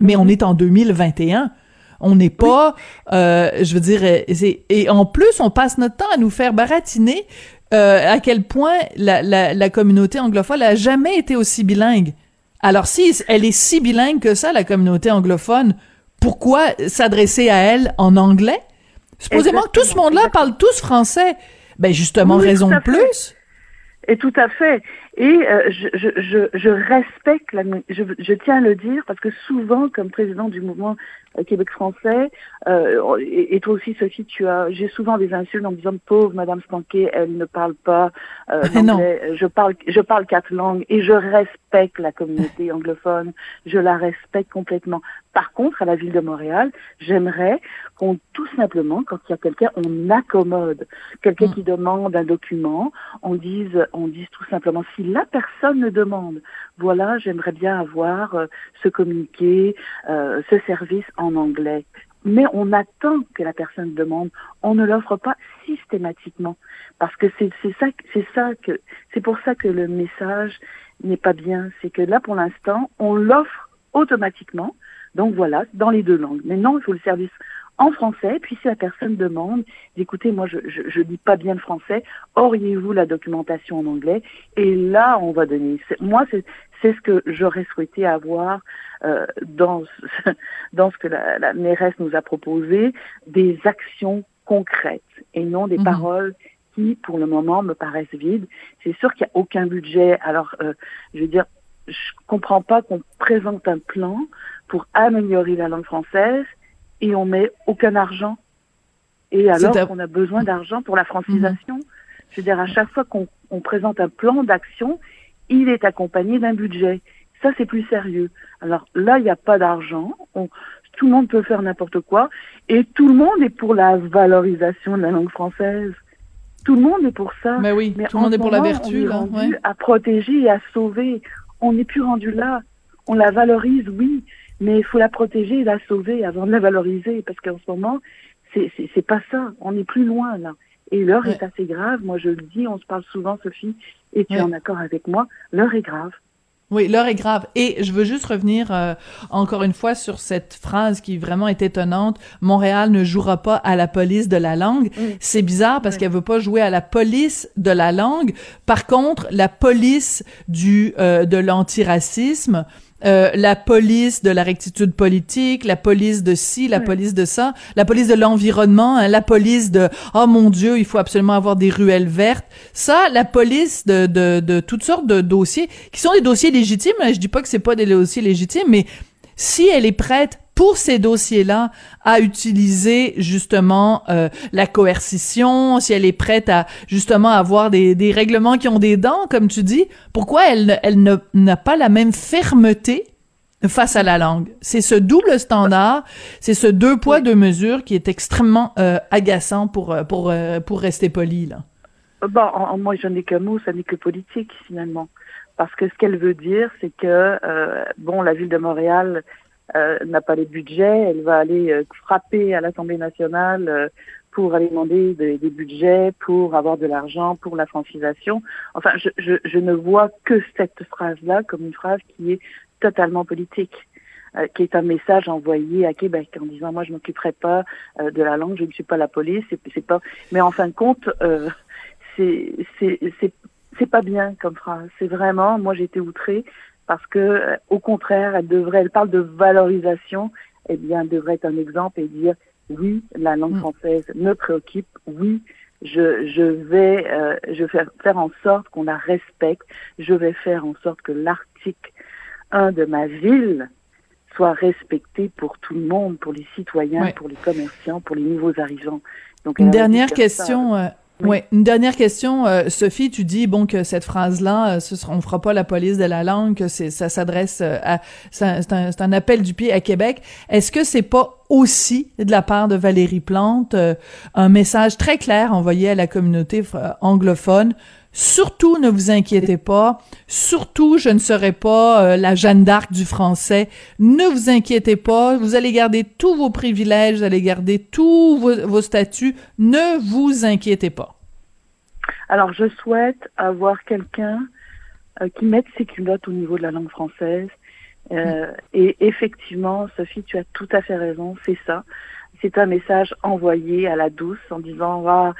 mais on est en 2021. On n'est pas, euh, je veux dire, et en plus, on passe notre temps à nous faire baratiner euh, à quel point la, la, la, communauté anglophone a jamais été aussi bilingue. Alors si elle est si bilingue que ça, la communauté anglophone, pourquoi s'adresser à elle en anglais? Supposément que tout ce monde-là parle tous français. Ben justement, raison de plus. Et tout à fait. Et euh, je, je, je, respecte, la, je, je tiens à le dire, parce que souvent, comme président du mouvement Québec français, euh, et, toi aussi, Sophie, tu as, j'ai souvent des insultes en me disant pauvre Madame Stanquet, elle ne parle pas euh, anglais. Je parle, je parle quatre langues et je respecte la communauté anglophone. Je la respecte complètement. Par contre, à la ville de Montréal, j'aimerais qu'on tout simplement, quand il y a quelqu'un, on accommode quelqu'un mm. qui demande un document, on dise, on dise tout simplement si la personne le demande, voilà, j'aimerais bien avoir euh, ce communiqué, euh, ce service en anglais. Mais on attend que la personne demande. On ne l'offre pas systématiquement parce que c'est ça, c'est ça que, c'est pour ça que le message n'est pas bien. C'est que là, pour l'instant, on l'offre automatiquement. Donc voilà, dans les deux langues. Mais non, il faut le service en français, puis si la personne demande, écoutez, moi je, je, dis pas bien le français, auriez-vous la documentation en anglais? Et là, on va donner. Moi, c'est ce que j'aurais souhaité avoir euh, dans ce, dans ce que la, la, mairesse nous a proposé, des actions concrètes et non des mhm. paroles qui, pour le moment, me paraissent vides. C'est sûr qu'il n'y a aucun budget. Alors, euh, je veux dire, je comprends pas qu'on présente un plan pour améliorer la langue française et on met aucun argent. Et alors qu'on a besoin d'argent pour la francisation. Mhm. Je veux dire, à chaque fois qu'on présente un plan d'action, il est accompagné d'un budget. Ça, c'est plus sérieux. Alors là, il n'y a pas d'argent. Tout le monde peut faire n'importe quoi. Et tout le monde est pour la valorisation de la langue française. Tout le monde est pour ça. Mais oui, tout le monde est pour la vertu. On est rendu à protéger et à sauver. On n'est plus rendu là. On la valorise, oui, mais il faut la protéger et la sauver avant de la valoriser, parce qu'en ce moment, c'est pas ça. On est plus loin là. Et l'heure est assez grave. Moi, je le dis, on se parle souvent, Sophie, et tu es en accord avec moi. L'heure est grave. Oui, l'heure est grave. Et je veux juste revenir euh, encore une fois sur cette phrase qui vraiment est étonnante. Montréal ne jouera pas à la police de la langue. C'est bizarre parce qu'elle veut pas jouer à la police de la langue. Par contre, la police du euh, de l'antiracisme, euh, la police de la rectitude politique, la police de ci, la police de ça, la police de l'environnement, hein, la police de oh mon Dieu, il faut absolument avoir des ruelles vertes. Ça, la police de, de, de toutes sortes de dossiers qui sont des dossiers légitimes. Hein, je dis pas que c'est pas des dossiers légitimes, mais si elle est prête pour ces dossiers-là à utiliser justement euh, la coercition, si elle est prête à justement avoir des, des règlements qui ont des dents, comme tu dis, pourquoi elle, elle n'a pas la même fermeté face à la langue? C'est ce double standard, c'est ce deux poids deux mesures qui est extrêmement euh, agaçant pour euh, pour pour rester poli là. Bon, en, moi je n'ai qu'un mot, ça n'est que politique finalement, parce que ce qu'elle veut dire, c'est que bon, la ville de Montréal n'a pas les budgets, elle va aller euh, frapper à l'Assemblée nationale euh, pour aller demander des, budgets, pour avoir de l'argent pour la francisation. Enfin, je, je, je ne vois que cette phrase-là comme une phrase qui est totalement politique. qui est un message envoyé à Québec en disant moi je m'occuperai pas de la langue, je ne suis pas la police, c'est pas. Mais en fin de compte, c'est c'est c'est pas bien comme phrase. C'est vraiment, moi été outrée parce que euh, au contraire, elle devrait, elle parle de valorisation, eh bien, elle devrait être un exemple et dire oui, la langue mm. française me préoccupe, oui, je, je vais, euh, je vais faire, en sorte qu'on la respecte, je vais faire en sorte que l'article 1 de ma ville soit respectée pour tout le monde, pour les citoyens, pour les commerçants, pour les nouveaux arrivants. Donc, une dernière question. Euh, oui. une dernière question, euh, Sophie. Tu dis bon que cette phrase-là, euh, ce sera, on fera pas la police de la langue, que c'est ça s'adresse à, c'est un, un, appel du pied à Québec. Est-ce que c'est pas aussi de la part de Valérie Plante un message très clair envoyé à la communauté anglophone Surtout, ne vous inquiétez pas. Surtout, je ne serai pas euh, la Jeanne d'Arc du français. Ne vous inquiétez pas. Vous allez garder tous vos privilèges, vous allez garder tous vos, statuts. Ne vous inquiétez pas. Alors, je souhaite avoir quelqu'un euh, qui mette ses culottes au niveau de la langue française. Euh, mm. Et effectivement, Sophie, tu as tout à fait raison. C'est ça. C'est un message envoyé à la douce en disant, ah,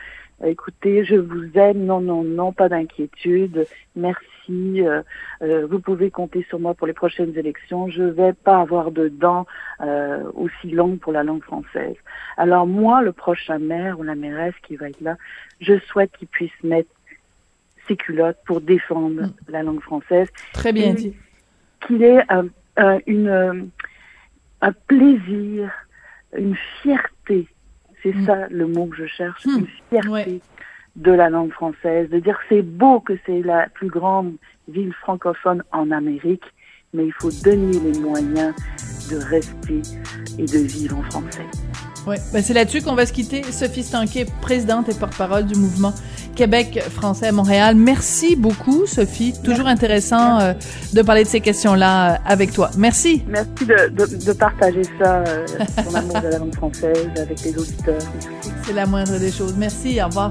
écoutez, je vous aime, non, non, non, pas d'inquiétude, merci, euh, euh, vous pouvez compter sur moi pour les prochaines élections, je vais pas avoir de dents euh, aussi longues pour la langue française. Alors moi, le prochain maire ou la mairesse qui va être là, je souhaite qu'il puisse mettre ses culottes pour défendre mm. la langue française. Très bien dit. Qu'il ait un, une, un plaisir, une fierté c'est mm. ça le mot que je cherche, mm. une fierté de la langue française, de dire c'est beau que c'est la plus grande ville francophone en Amérique, mais il faut donner les moyens de rester et de vivre en français. Oui, ben c'est là-dessus qu'on va se quitter. Sophie Stanquet, présidente et porte-parole du mouvement Québec français à Montréal. Merci beaucoup, Sophie. Toujours intéressant euh, de parler de ces questions-là euh, avec toi. Merci. Merci de, de, de partager ça, euh, ton amour de la langue française avec les auditeurs. C'est la moindre des choses. Merci. Au revoir.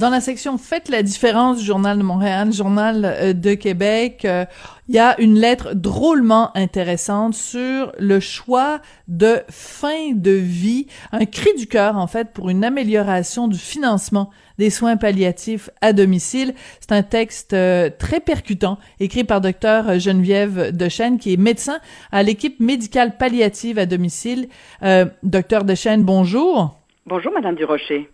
Dans la section Faites la différence Journal de Montréal, Journal euh, de Québec, euh, il y a une lettre drôlement intéressante sur le choix de fin de vie, un cri du cœur en fait pour une amélioration du financement des soins palliatifs à domicile. C'est un texte euh, très percutant écrit par docteur Geneviève Dechaine qui est médecin à l'équipe médicale palliative à domicile. Euh, docteur Dechaine, bonjour. Bonjour madame Durocher.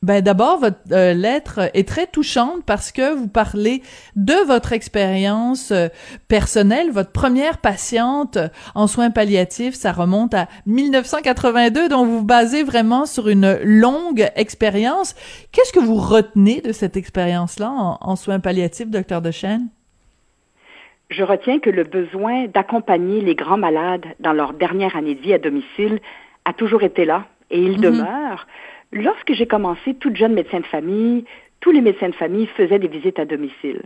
Ben d'abord, votre euh, lettre est très touchante parce que vous parlez de votre expérience euh, personnelle. Votre première patiente en soins palliatifs, ça remonte à 1982, donc vous vous basez vraiment sur une longue expérience. Qu'est-ce que vous retenez de cette expérience-là en, en, soins palliatifs, docteur Dechaine? Je retiens que le besoin d'accompagner les grands malades dans leur dernière année de vie à domicile a toujours été là et il mm-hmm. demeure. Lorsque j'ai commencé toute jeune médecin de famille, tous les médecins de famille faisaient des visites à domicile.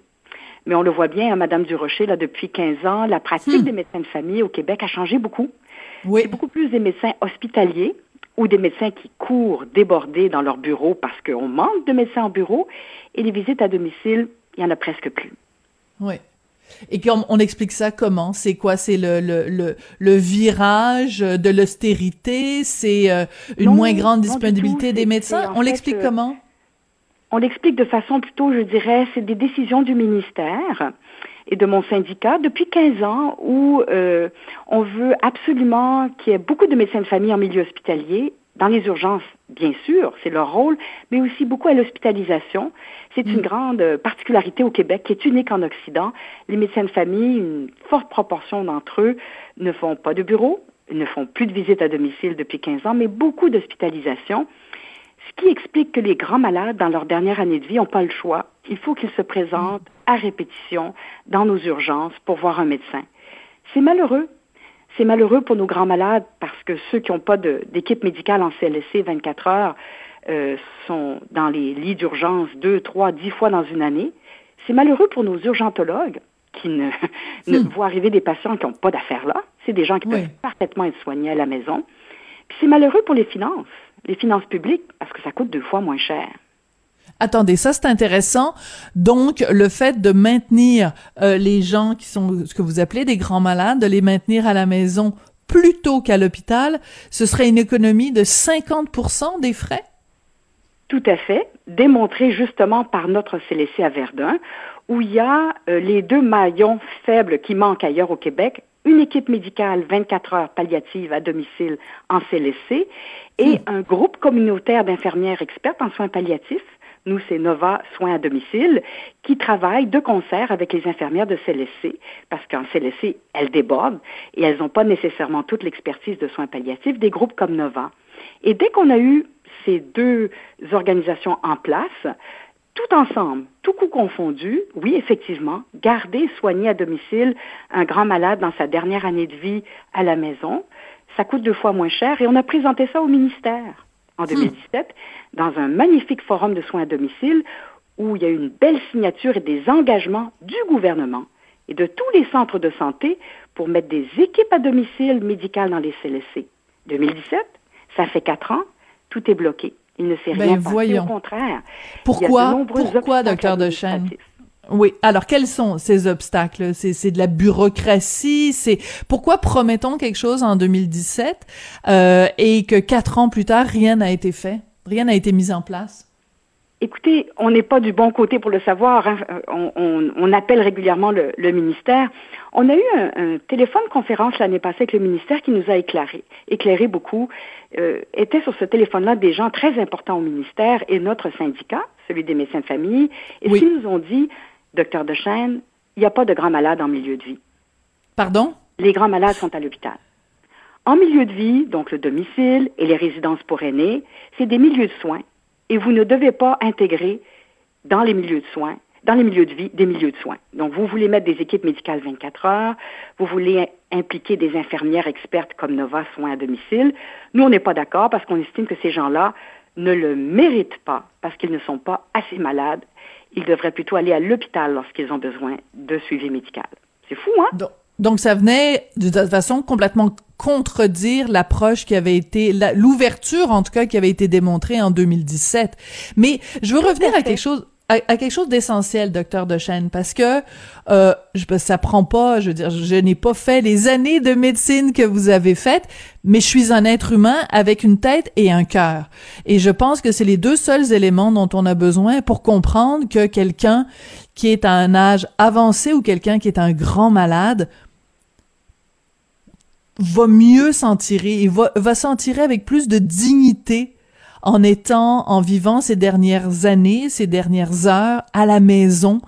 Mais on le voit bien, à hein, Madame Durocher, là, depuis 15 ans, la pratique hmm. des médecins de famille au Québec a changé beaucoup. Oui. C'est beaucoup plus des médecins hospitaliers ou des médecins qui courent débordés dans leur bureau parce qu'on manque de médecins en bureau. Et les visites à domicile, il y en a presque plus. Oui. Et on, on explique ça comment? C'est quoi? C'est le, le, le, le, virage de l'austérité? C'est euh, une moins grande disponibilité des médecins? On l'explique euh, comment? On l'explique de façon plutôt, je dirais, c'est des décisions du ministère et de mon syndicat depuis 15 ans où euh, on veut absolument qu'il y ait beaucoup de médecins de famille en milieu hospitalier dans les urgences, bien sûr, c'est leur rôle, mais aussi beaucoup à l'hospitalisation. C'est une mm. grande particularité au Québec qui est unique en Occident. Les médecins de famille, une forte proportion d'entre eux, ne font pas de bureau, ne font plus de visites à domicile depuis 15 ans, mais beaucoup d'hospitalisation. Ce qui explique que les grands malades, dans leur dernière année de vie, n'ont pas le choix. Il faut qu'ils se présentent à répétition dans nos urgences pour voir un médecin. C'est malheureux c'est malheureux pour nos grands malades parce que ceux qui n'ont pas d'équipe médicale en CLSC 24 heures euh, sont dans les lits d'urgence deux, trois, dix fois dans une année. C'est malheureux pour nos urgentologues qui ne, ne hmm. voient arriver des patients qui n'ont pas d'affaires là. C'est des gens qui peuvent parfaitement être soignés à la maison. Puis c'est malheureux pour les finances, les finances publiques, parce que ça coûte deux fois moins cher. Attendez, ça c'est intéressant. Donc, le fait de maintenir euh, les gens qui sont ce que vous appelez des grands malades, de les maintenir à la maison plutôt qu'à l'hôpital, ce serait une économie de 50% des frais? Tout à fait, démontré justement par notre CLC à Verdun, où il y a euh, les deux maillons faibles qui manquent ailleurs au Québec, une équipe médicale 24 heures palliative à domicile en CLSC et hmm. un groupe communautaire d'infirmières expertes en soins palliatifs. Nous, c'est Nova Soins à domicile, qui travaille de concert avec les infirmières de CLSC, parce qu'en CLSC, elles débordent et elles n'ont pas nécessairement toute l'expertise de soins palliatifs des groupes comme Nova. Et dès qu'on a eu ces deux organisations en place, tout ensemble, tout coup confondu, oui, effectivement, garder, soigner à domicile un grand malade dans sa dernière année de vie à la maison, ça coûte deux fois moins cher et on a présenté ça au ministère en 2017 hmm. dans un magnifique forum de soins à domicile où il y a eu une belle signature et des engagements du gouvernement et de tous les centres de santé pour mettre des équipes à domicile médicales dans les CLSC. 2017, ça fait quatre ans, tout est bloqué. Il ne s'est ben, rien passé, au contraire. Pourquoi, pourquoi, docteur Dechaine? Oui. Alors, quels sont ces obstacles? C'est de la bureaucratie? C'est pourquoi promettons quelque chose en 2017 euh, et que quatre ans plus tard, rien n'a été fait, rien n'a été mis en place? Écoutez, on n'est pas du bon côté pour le savoir. Hein. On, appelle régulièrement le, ministère. On a eu un, téléphone conférence l'année passée avec le ministère qui nous a éclairé, éclairé beaucoup. Euh, étaient sur ce téléphone-là des gens très importants au ministère et notre syndicat, celui des médecins de famille, et qui nous ont dit, docteur Dechaine, il n'y a pas de grands malades en milieu de vie. Pardon? Les grands malades sont à l'hôpital. En milieu de vie, donc le domicile et les résidences pour aînés, c'est des milieux de soins et vous ne devez pas intégrer dans les milieux de soins, dans les milieux de vie, des milieux de soins. Donc, vous voulez mettre des équipes médicales 24 heures, vous voulez impliquer des infirmières expertes comme Nova Soins à domicile. Nous, on n'est pas d'accord parce qu'on estime que ces gens-là ne le méritent pas parce qu'ils ne sont pas assez malades. Ils devraient plutôt aller à l'hôpital lorsqu'ils ont besoin de suivi médical. C'est fou, hein? Donc, ça venait de toute façon complètement contredire l'approche qui avait été l'ouverture en tout cas qui avait été démontrée en 2017. Mais je veux revenir à quelque chose à, quelque chose d'essentiel, docteur Dechaine, parce que euh, je, ça prend pas, je veux dire, je n'ai pas fait les années de médecine que vous avez faites, mais je suis un être humain avec une tête et un cœur. Et je pense que c'est les deux seuls éléments dont on a besoin pour comprendre que quelqu'un qui est à un âge avancé ou quelqu'un qui est un grand malade va mieux s'en tirer et va s'en tirer avec plus de dignité en étant, en vivant ces dernières années, ces dernières heures à la maison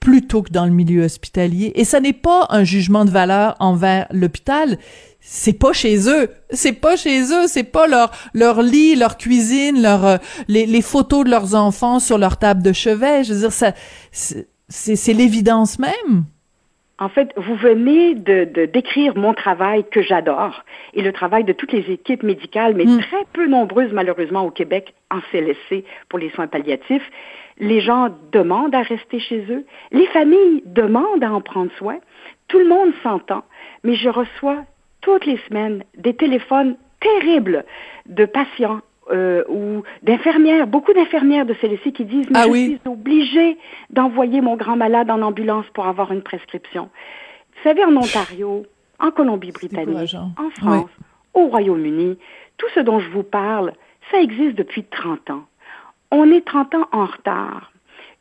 plutôt que dans le milieu hospitalier. Et ça n'est pas un jugement de valeur envers l'hôpital. C'est pas chez eux. C'est pas chez eux. C'est pas leur, leur lit, leur cuisine, leur, euh, les, les photos de leurs enfants sur leur table de chevet. Je veux dire, ça, c'est, c'est l'évidence même. En fait, vous venez de, décrire mon travail que j'adore et le travail de toutes les équipes médicales, mais hmm. très peu nombreuses malheureusement au Québec en CLSC pour les soins palliatifs. Les gens demandent à rester chez eux, les familles demandent à en prendre soin, tout le monde s'entend, mais je reçois toutes les semaines des téléphones terribles de patients euh, ou d'infirmières, beaucoup d'infirmières de celles-ci qui disent mais ah je suis obligée d'envoyer mon grand malade en ambulance pour avoir une prescription. Vous savez, en Ontario, en Colombie-Britannique, en France, au Royaume-Uni, tout ce dont je vous parle, ça existe depuis 30 ans. On est 30 ans en retard.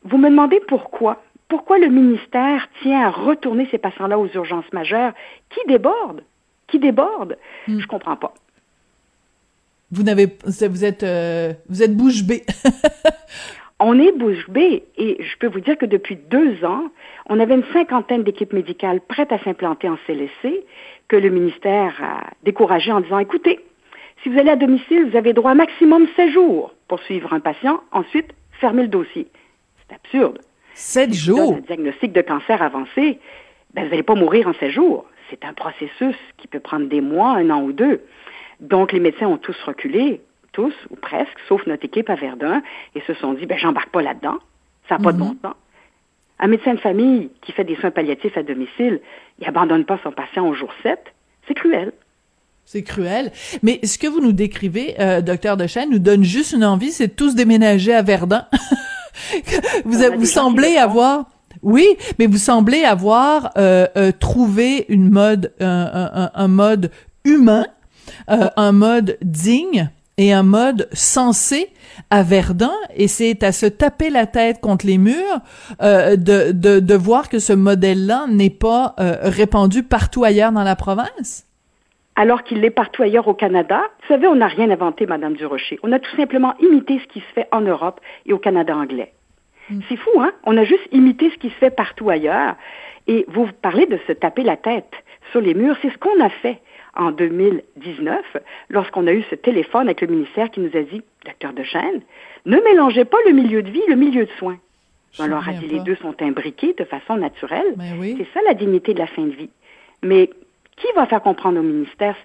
Vous me demandez pourquoi? Pourquoi le ministère tient à retourner ces patients-là aux urgences majeures qui débordent? Qui débordent? Hmm. Je comprends pas. Vous n'avez, vous êtes, euh, vous êtes bouche bée. on est bouche bée et je peux vous dire que depuis deux ans, on avait une cinquantaine d'équipes médicales prêtes à s'implanter en CLSC que le ministère a découragé en disant, écoutez, si vous allez à domicile, vous avez droit à maximum sept jours pour suivre un patient, ensuite fermer le dossier. C'est absurde. Sept jours? Un diagnostic de cancer avancé, ben, vous n'allez pas mourir en sept jours. C'est un processus qui peut prendre des mois, un an ou deux. Donc, les médecins ont tous reculé, tous, ou presque, sauf notre équipe à Verdun, et se sont dit, ben, j'embarque pas là-dedans. Ça n'a pas de bon mhm. sens. Un médecin de famille qui fait des soins palliatifs à domicile, il abandonne pas son patient au jour 7. C'est cruel. C'est cruel. Mais ce que vous nous décrivez, euh, docteur Dechaine, nous donne juste une envie, c'est de tous déménager à Verdun. vous, vous semblez avoir... Oui, mais vous semblez avoir euh, euh, trouvé une mode, un, un, un mode humain euh, un mode digne et un mode sensé à Verdun et c'est à se taper la tête contre les murs euh, de, de, de, voir que ce modèle-là n'est pas euh, répandu partout ailleurs dans la province? Alors qu'il l'est partout ailleurs au Canada. Vous savez, on n'a rien inventé, Madame Durocher. On a tout simplement imité ce qui se fait en Europe et au Canada anglais. Hmm. C'est fou, hein? On a juste imité ce qui se fait partout ailleurs. Et vous parlez de se taper la tête sur les murs, c'est ce qu'on a fait en 2019, lorsqu'on a eu ce téléphone avec le ministère qui nous a dit, docteur de chaîne, ne mélangez pas le milieu de vie et le milieu de soins. On leur a dit, les deux sont imbriqués de façon naturelle. Ben c'est ça la dignité de la fin de vie. Mais qui va faire comprendre au ministère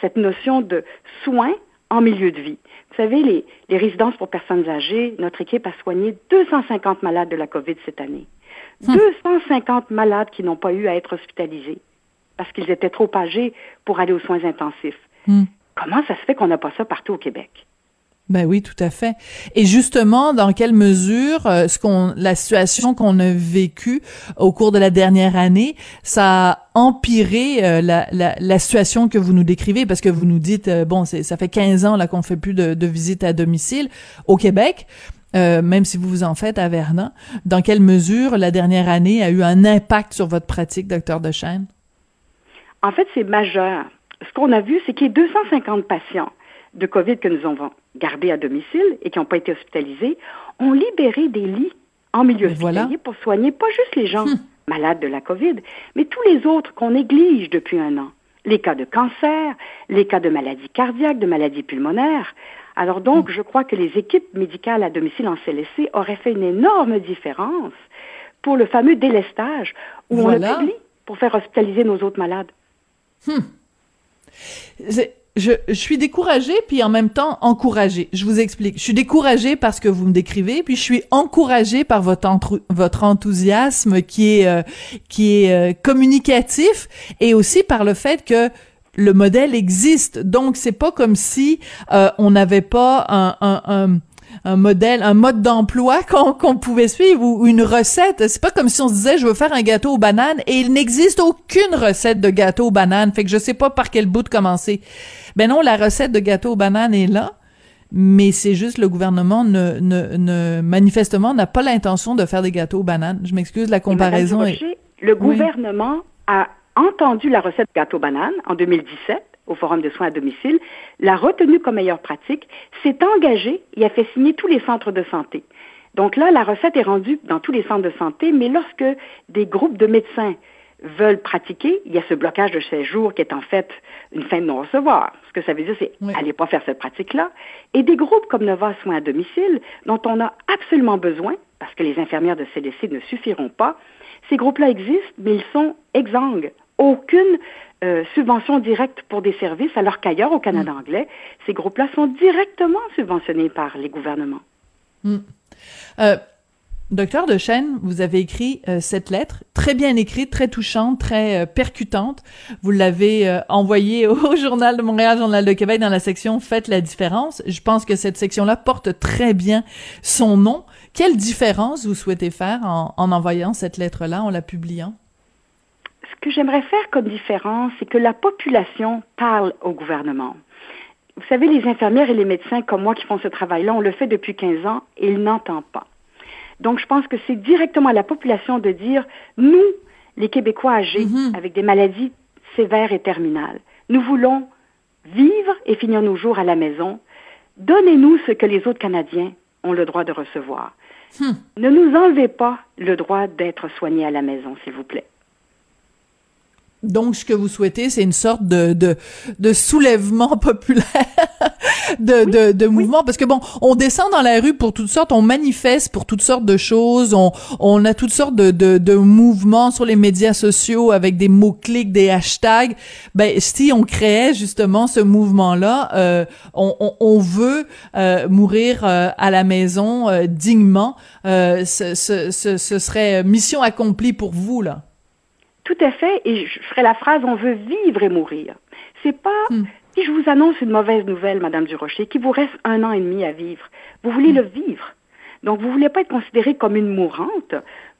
cette notion de soins en milieu de vie? Vous savez, les, les résidences pour personnes âgées, notre équipe a soigné 250 malades de la COVID cette année. 250 hum. malades qui n'ont pas eu à être hospitalisés parce qu'ils étaient trop âgés pour aller aux soins intensifs. Hmm. Comment ça se fait qu'on n'a pas ça partout au Québec? Ben oui, tout à fait. Et justement, dans quelle mesure euh, ce qu'on, la situation qu'on a vécue au cours de la dernière année, ça a empiré euh, la, la, la, situation que vous nous décrivez, parce que vous nous dites, euh, bon, c'est, ça fait 15 ans là qu'on fait plus de, de visites à domicile au Québec. même si vous vous en faites à Vernon, dans quelle mesure la dernière année a eu un impact sur votre pratique, docteur de Chêne? En fait, c'est majeur. Ce qu'on a vu, c'est qu'il y a 250 patients de COVID que nous avons gardés à domicile et qui n'ont pas été hospitalisés ont libéré des lits en milieu hospitalier pour soigner pas juste les gens hum. malades de la COVID, mais tous les autres qu'on néglige depuis un an. Les cas de cancer, les cas de maladies cardiaques, de maladies pulmonaires. Alors donc, hum. je crois que les équipes médicales à domicile en CLSC auraient fait une énorme différence pour le fameux délestage où on a publie pour faire hospitaliser nos autres malades. Hmm. Je, suis découragée puis en même temps encouragée. Je vous explique. Je suis découragée parce que vous me décrivez, puis je suis encouragée par votre votre enthousiasme qui est euh, qui est euh, communicatif et aussi par le fait que le modèle existe. Donc c'est pas comme si euh, on n'avait pas un, un, un un modèle, un mode d'emploi qu'on pouvait suivre ou une recette. C'est pas comme si on se disait je veux faire un gâteau aux bananes et il n'existe aucune recette de gâteau aux bananes. Fait que je sais pas par quel bout de commencer. Ben non, la recette de gâteau aux bananes est là. Mais c'est juste le gouvernement ne, ne, ne manifestement n'a pas l'intention de faire des gâteaux aux bananes. Je m'excuse, la comparaison est... Le gouvernement a entendu la recette de gâteau aux bananes en 2017 au Forum de soins à domicile, l'a retenu comme meilleure pratique, s'est engagé et a fait signer tous les centres de santé. Donc là, la recette est rendue dans tous les centres de santé, mais lorsque des groupes de médecins veulent pratiquer, il y a ce blocage de 16 jours qui est en fait une fin de non-recevoir. Ce que ça veut dire, c'est oui. allez pas faire cette pratique-là. Et des groupes comme Nova Soins à domicile, dont on a absolument besoin, parce que les infirmières de CDC ne suffiront pas, ces groupes-là existent, mais ils sont exsangues. Aucune euh, subventions directes pour des services, alors qu'ailleurs, au Canada mm. anglais, ces groupes-là sont directement subventionnés par les gouvernements. Mm. Euh, docteur Dechaine, vous avez écrit euh, cette lettre, très bien écrite, très touchante, très percutante. Vous l'avez envoyée au Journal de Montréal, Journal de Québec, dans la section Faites la différence. Je pense que cette section-là porte très bien son nom. Quelle différence vous souhaitez faire en, en envoyant cette lettre-là, en la publiant? Que j'aimerais faire comme différence, c'est que la population parle au gouvernement. Vous savez, les infirmières et les médecins comme moi qui font ce travail-là, on le fait depuis 15 ans et ils n'entendent pas. Donc, je pense que c'est directement à la population de dire, nous, les Québécois âgés, mm-hmm. avec des maladies sévères et terminales, nous voulons vivre et finir nos jours à la maison. Donnez-nous ce que les autres Canadiens ont le droit de recevoir. Hmm. Ne nous enlevez pas le droit d'être soignés à la maison, s'il vous plaît. Donc, ce que vous souhaitez, c'est une sorte de, de, de soulèvement populaire, de, de, de mouvement, parce que bon, on descend dans la rue pour toutes sortes, on manifeste pour toutes sortes de choses, on, on a toutes sortes de, de, de mouvements sur les médias sociaux avec des mots-clics, des hashtags. Ben, si on créait justement ce mouvement-là, euh, on, on, on, veut euh, mourir euh, à la maison euh, dignement, euh, ce, ce, ce, ce serait mission accomplie pour vous, là. Tout à fait, et je ferai la phrase on veut vivre et mourir. C'est pas hmm. si je vous annonce une mauvaise nouvelle, Madame Durocher, qu'il vous reste un an et demi à vivre. Vous voulez hmm. le vivre. Donc vous voulez pas être considérée comme une mourante,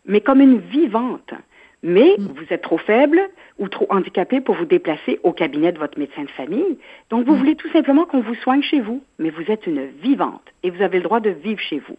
mais comme une vivante. mais vous êtes trop faible ou trop handicapé pour vous déplacer au cabinet de votre médecin de famille. Donc, vous voulez tout simplement qu'on vous soigne chez vous, mais vous êtes une vivante et vous avez le droit de vivre chez vous.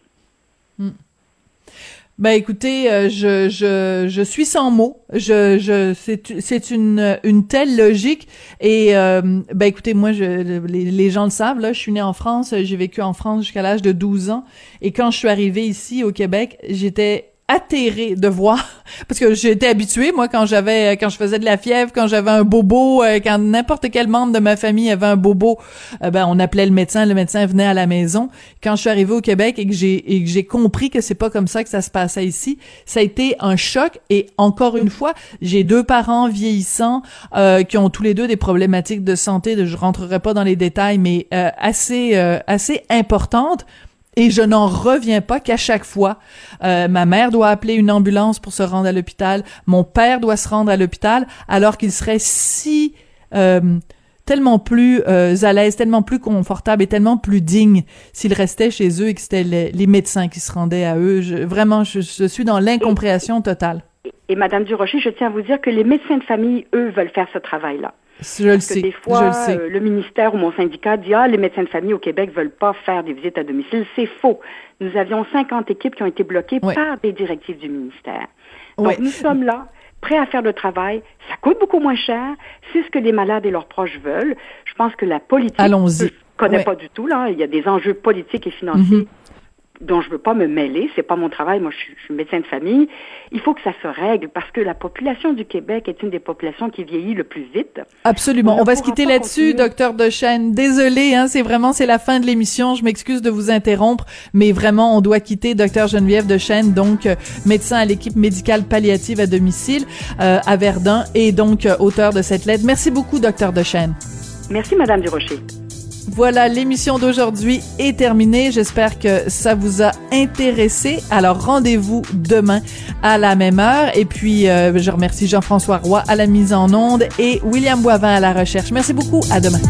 Ben écoutez, euh, je, je, je suis sans mots. Je, je c'est c'est une une telle logique et euh, ben écoutez, moi je les, les gens le savent là, je suis née en France, j'ai vécu en France jusqu'à l'âge de 12 ans et quand je suis arrivée ici au Québec, j'étais atterrée de voir parce que j'étais habituée moi quand j'avais quand je faisais de la fièvre quand j'avais un bobo euh, quand n'importe quel membre de ma famille avait un bobo euh, ben on appelait le médecin le médecin venait à la maison. Quand je suis arrivée au Québec et que j'ai et que j'ai compris que c'est pas comme ça que ça se passait ici ça a été un choc et encore une fois j'ai deux parents vieillissants euh, qui ont tous les deux des problématiques de santé de, je rentrerai pas dans les détails mais assez assez importantes et je n'en reviens pas qu'à chaque fois, euh, ma mère doit appeler une ambulance pour se rendre à l'hôpital, mon père doit se rendre à l'hôpital, alors qu'il serait si euh, tellement plus euh, à l'aise, tellement plus confortable et tellement plus digne s'ils restaient chez eux et que c'était les, médecins qui se rendaient à eux. Vraiment, je, suis dans l'incompréhension totale. Et, et Madame Durocher, je tiens à vous dire que les médecins de famille, eux, veulent faire ce travail-là. Je le Parce sais, que des je fois, le sais. euh, le ministère ou mon syndicat dit ah les médecins de famille au Québec veulent pas faire des visites à domicile. C'est faux. Nous avions 50 équipes qui ont été bloquées Ouais. par des directives du ministère. Donc Ouais. nous sommes là, prêts à faire le travail. Ça coûte beaucoup moins cher. C'est ce que les malades et leurs proches veulent. Je pense que la politique, Allons-y. je connais Ouais. pas du tout là. Il y a des enjeux politiques et financiers. Mhm. Dont je veux pas me mêler, c'est pas mon travail, moi je suis, je suis médecin de famille. Il faut que ça se règle parce que la population du Québec est une des populations qui vieillit le plus vite. Absolument. On On, va ne se quitter là-dessus, docteur Dechaine. Désolé, hein, c'est vraiment c'est la fin de l'émission. Je m'excuse de vous interrompre, mais vraiment on doit quitter docteur Geneviève Dechaine, donc euh, médecin à l'équipe médicale palliative à domicile euh, à Verdun et donc euh, auteur de cette lettre. Merci beaucoup, docteur Dechaine. Merci, Madame Durocher. Voilà, l'émission d'aujourd'hui est terminée. J'espère que ça vous a intéressé. Alors rendez-vous demain à la même heure. Et puis, euh, je remercie Jean-François Roy à la mise en onde et William Boivin à la recherche. Merci beaucoup. À demain.